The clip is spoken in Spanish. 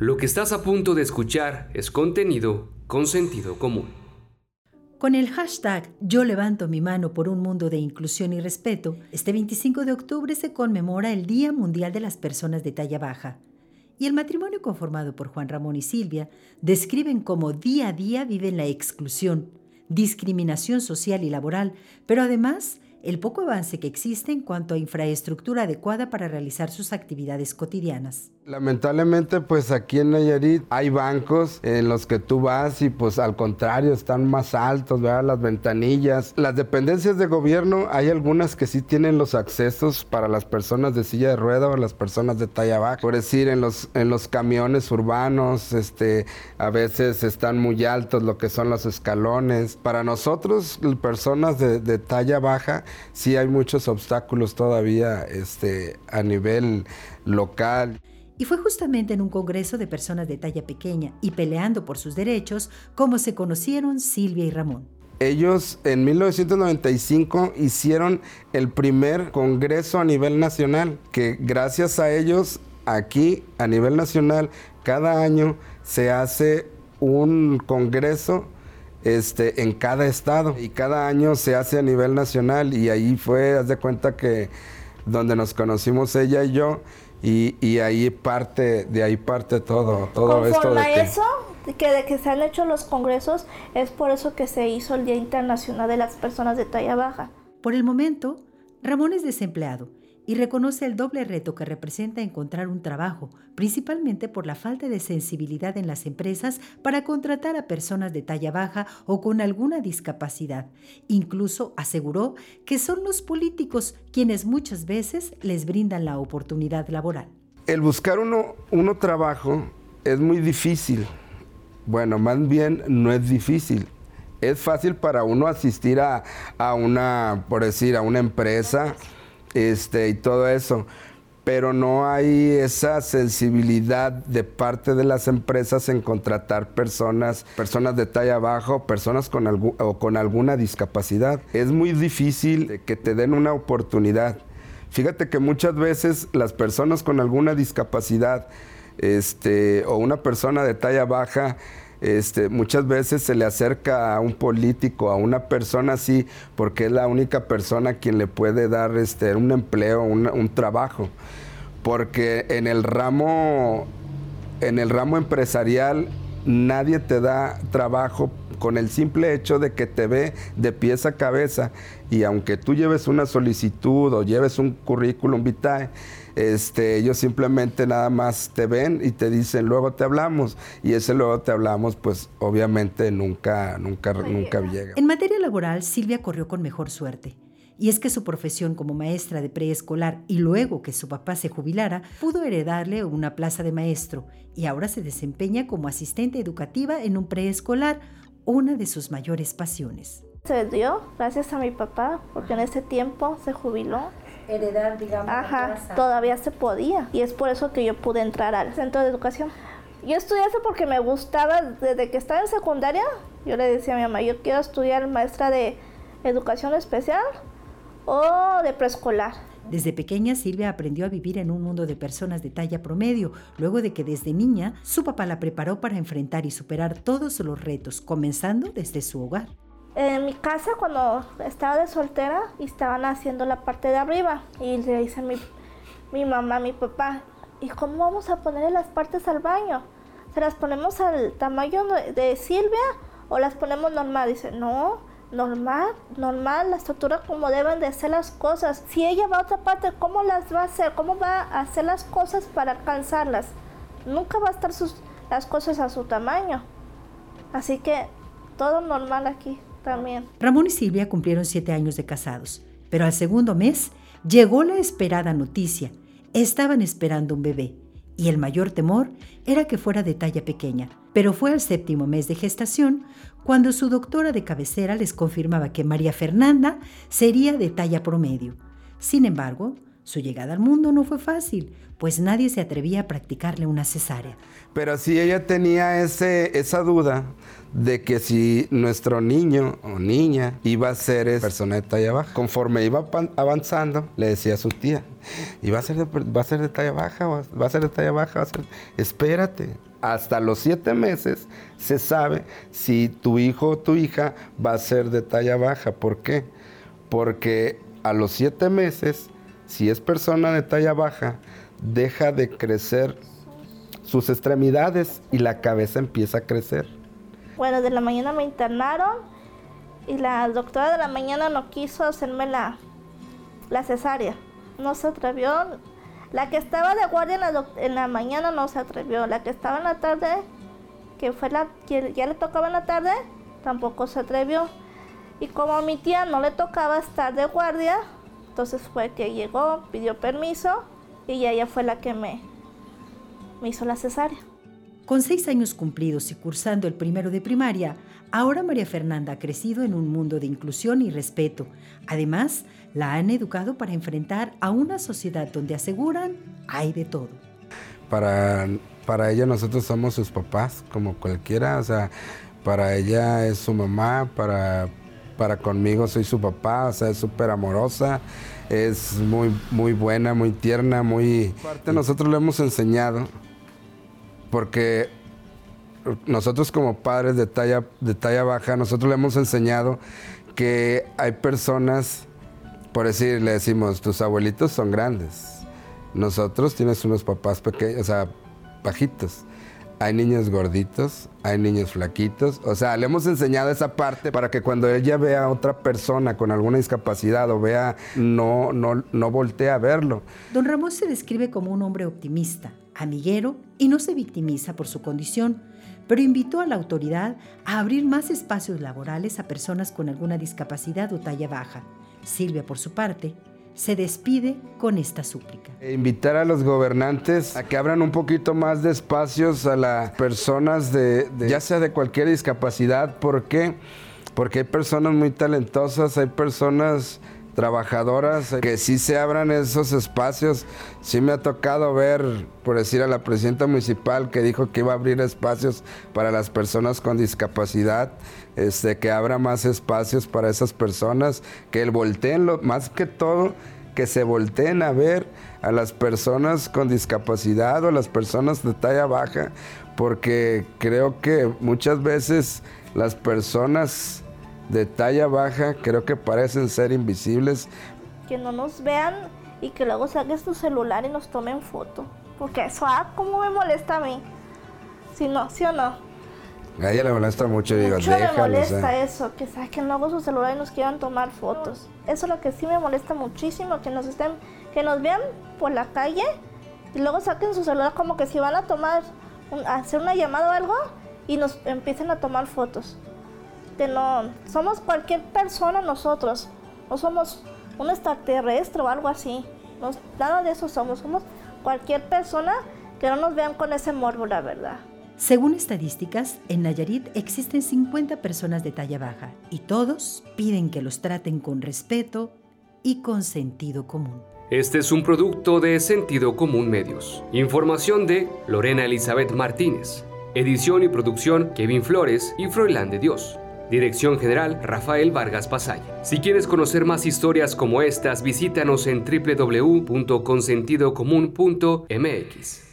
Lo que estás a punto de escuchar es contenido con sentido común. Con el hashtag Yo levanto mi mano por un mundo de inclusión y respeto, este 25 de octubre se conmemora el Día Mundial de las Personas de Talla Baja. Y el matrimonio conformado por Juan Ramón y Silvia describen cómo día a día viven la exclusión, discriminación social y laboral, pero además el poco avance que existe en cuanto a infraestructura adecuada para realizar sus actividades cotidianas. Lamentablemente, pues aquí en Nayarit hay bancos en los que tú vas y pues al contrario están más altos, ¿verdad? Las ventanillas. Las dependencias de gobierno, hay algunas que sí tienen los accesos para las personas de silla de rueda o las personas de talla baja. Por decir, en los, en los camiones urbanos, este, a veces están muy altos lo que son los escalones. Para nosotros, personas de, de talla baja, sí hay muchos obstáculos todavía este, a nivel local. Y fue justamente en un congreso de personas de talla pequeña y peleando por sus derechos como se conocieron Silvia y Ramón. Ellos en 1995 hicieron el primer congreso a nivel nacional, que gracias a ellos aquí a nivel nacional cada año se hace un congreso este, en cada estado y cada año se hace a nivel nacional y ahí fue, haz de cuenta que donde nos conocimos ella y yo y, ahí parte, de ahí parte todo, todo esto de que... eso, que de que se han hecho los congresos, es por eso que se hizo el Día Internacional de las Personas de Talla Baja. Por el momento, Ramón es desempleado y reconoce el doble reto que representa encontrar un trabajo, principalmente por la falta de sensibilidad en las empresas para contratar a personas de talla baja o con alguna discapacidad. Incluso aseguró que son los políticos quienes muchas veces les brindan la oportunidad laboral. El buscar uno, uno trabajo es muy difícil. Bueno, más bien no es difícil es fácil para uno asistir a, a, una, por decir, a una empresa este, y todo eso. Pero no hay esa sensibilidad de parte de las empresas en contratar personas, personas de talla baja personas con, o con alguna discapacidad. Es muy difícil que te den una oportunidad. Fíjate que muchas veces las personas con alguna discapacidad este, o una persona de talla baja este, muchas veces se le acerca a un político, a una persona así, porque es la única persona quien le puede dar este, un empleo, un, trabajo. Porque en el ramo, en el ramo empresarial nadie te da trabajo con el simple hecho de que te ve de pies a cabeza y aunque tú lleves una solicitud o lleves un currículum vitae, este, ellos simplemente nada más te ven y te dicen, luego te hablamos. Y ese luego te hablamos, pues obviamente nunca, nunca, nunca llega. En materia laboral, Silvia corrió con mejor suerte. Y es que su profesión como maestra de preescolar y luego que su papá se jubilara, pudo heredarle una plaza de maestro y ahora se desempeña como asistente educativa en un preescolar, una de sus mayores pasiones. Se dio gracias a mi papá porque en ese tiempo se jubiló heredar, digamos, Ajá, todavía se podía. Y es por eso que yo pude entrar al centro de educación. Yo estudié eso porque me gustaba, desde que estaba en secundaria, yo le decía a mi mamá, yo quiero estudiar maestra de educación especial o de preescolar. Desde pequeña Silvia aprendió a vivir en un mundo de personas de talla promedio, luego de que desde niña su papá la preparó para enfrentar y superar todos los retos, comenzando desde su hogar. En mi casa, cuando estaba de soltera, estaban haciendo la parte de arriba. Y le dice mi, mi mamá, mi papá, ¿y cómo vamos a ponerle las partes al baño? ¿Se las ponemos al tamaño de Silvia o las ponemos normal? Dice, no, normal, normal, la estructura como deben de ser las cosas. Si ella va a otra parte, ¿cómo las va a hacer? ¿Cómo va a hacer las cosas para alcanzarlas? Nunca va a estar sus, las cosas a su tamaño. Así que todo normal aquí también. Ramón y Silvia cumplieron siete años de casados, pero al segundo mes llegó la esperada noticia. Estaban esperando un bebé y el mayor temor era que fuera de talla pequeña. Pero fue al séptimo mes de gestación cuando su doctora de cabecera les confirmaba que María Fernanda sería de talla promedio. Sin embargo, su llegada al mundo no fue fácil, pues nadie se atrevía a practicarle una cesárea. Pero sí ella tenía ese, esa duda de que si nuestro niño o niña iba a ser persona de talla baja. Conforme iba avanzando, le decía a su tía, ¿y va a ser de, va a ser de talla baja? ¿Va a ser de talla baja? espérate, hasta los siete meses se sabe si tu hijo o tu hija va a ser de talla baja. ¿Por qué? Porque a los siete meses, si es persona de talla baja, deja de crecer sus extremidades y la cabeza empieza a crecer. Bueno, de la mañana me internaron y la doctora de la mañana no quiso hacerme la, la cesárea. No se atrevió, la que estaba de guardia en la, mañana no se atrevió. La que estaba en la tarde, que fue la que ya le tocaba en la tarde, tampoco se atrevió. Y como a mi tía no le tocaba estar de guardia, entonces fue que llegó, pidió permiso y ella fue la que me, me hizo la cesárea. Con seis años cumplidos y cursando el primero de primaria, ahora María Fernanda ha crecido en un mundo de inclusión y respeto. Además, la han educado para enfrentar a una sociedad donde aseguran hay de todo. Para, para ella nosotros somos sus papás, como cualquiera, o sea, para ella es su mamá, para, para conmigo soy su papá, o sea, es súper amorosa, es muy, muy buena, muy tierna, muy... Aparte nosotros le hemos enseñado porque nosotros como padres de talla, de talla baja, nosotros le hemos enseñado que hay personas, por decir, le decimos, tus abuelitos son grandes. Nosotros tienes unos papás pequeños, o sea, bajitos. Hay niños gorditos, hay niños flaquitos. O sea, le hemos enseñado esa parte para que cuando ella vea a otra persona con alguna discapacidad o vea, no, no, no voltee a verlo. Don Ramón se describe como un hombre optimista, amiguero y no se victimiza por su condición, pero invitó a la autoridad a abrir más espacios laborales a personas con alguna discapacidad o talla baja. Silvia, por su parte, se despide con esta súplica. E invitar a los gobernantes a que abran un poquito más de espacios a las personas de, ya sea de cualquier discapacidad. ¿Por qué? Porque hay personas muy talentosas, hay personas trabajadoras, que sí se abran esos espacios. Sí me ha tocado ver, por decir a la presidenta municipal que dijo que iba a abrir espacios para las personas con discapacidad, este, que abra más espacios para esas personas, que el volteen, lo, más que todo, que se volteen a ver a las personas con discapacidad o a las personas de talla baja, porque creo que muchas veces las personas de talla baja creo que parecen ser invisibles. Que no nos vean y que luego saques tu celular y nos tomen foto. Porque eso, ah, cómo me molesta a mí. Si no, ¿sí o no? A ella le molesta mucho, digo, mucho déjalo. me molesta eso, que saquen luego su celular y nos quieran tomar fotos. Eso es lo que sí me molesta muchísimo, que nos estén, que nos vean por la calle y luego saquen su celular como que si van a tomar, un, a hacer una llamada o algo y nos empiecen a tomar fotos no somos cualquier persona nosotros, no somos un extraterrestre o algo así, no, nada de eso somos, somos cualquier persona que no nos vean con ese morbo, la verdad. Según estadísticas, en Nayarit existen 50 personas de talla baja y todos piden que los traten con respeto y con sentido común. Este es un producto de Sentido Común Medios. Información de Lorena Elizabeth Martínez. Edición y producción Kevin Flores y Froilán de Dios. Dirección General Rafael Vargas Pasaya. Si quieres conocer más historias como estas, visítanos en www.consentidocomún.mx.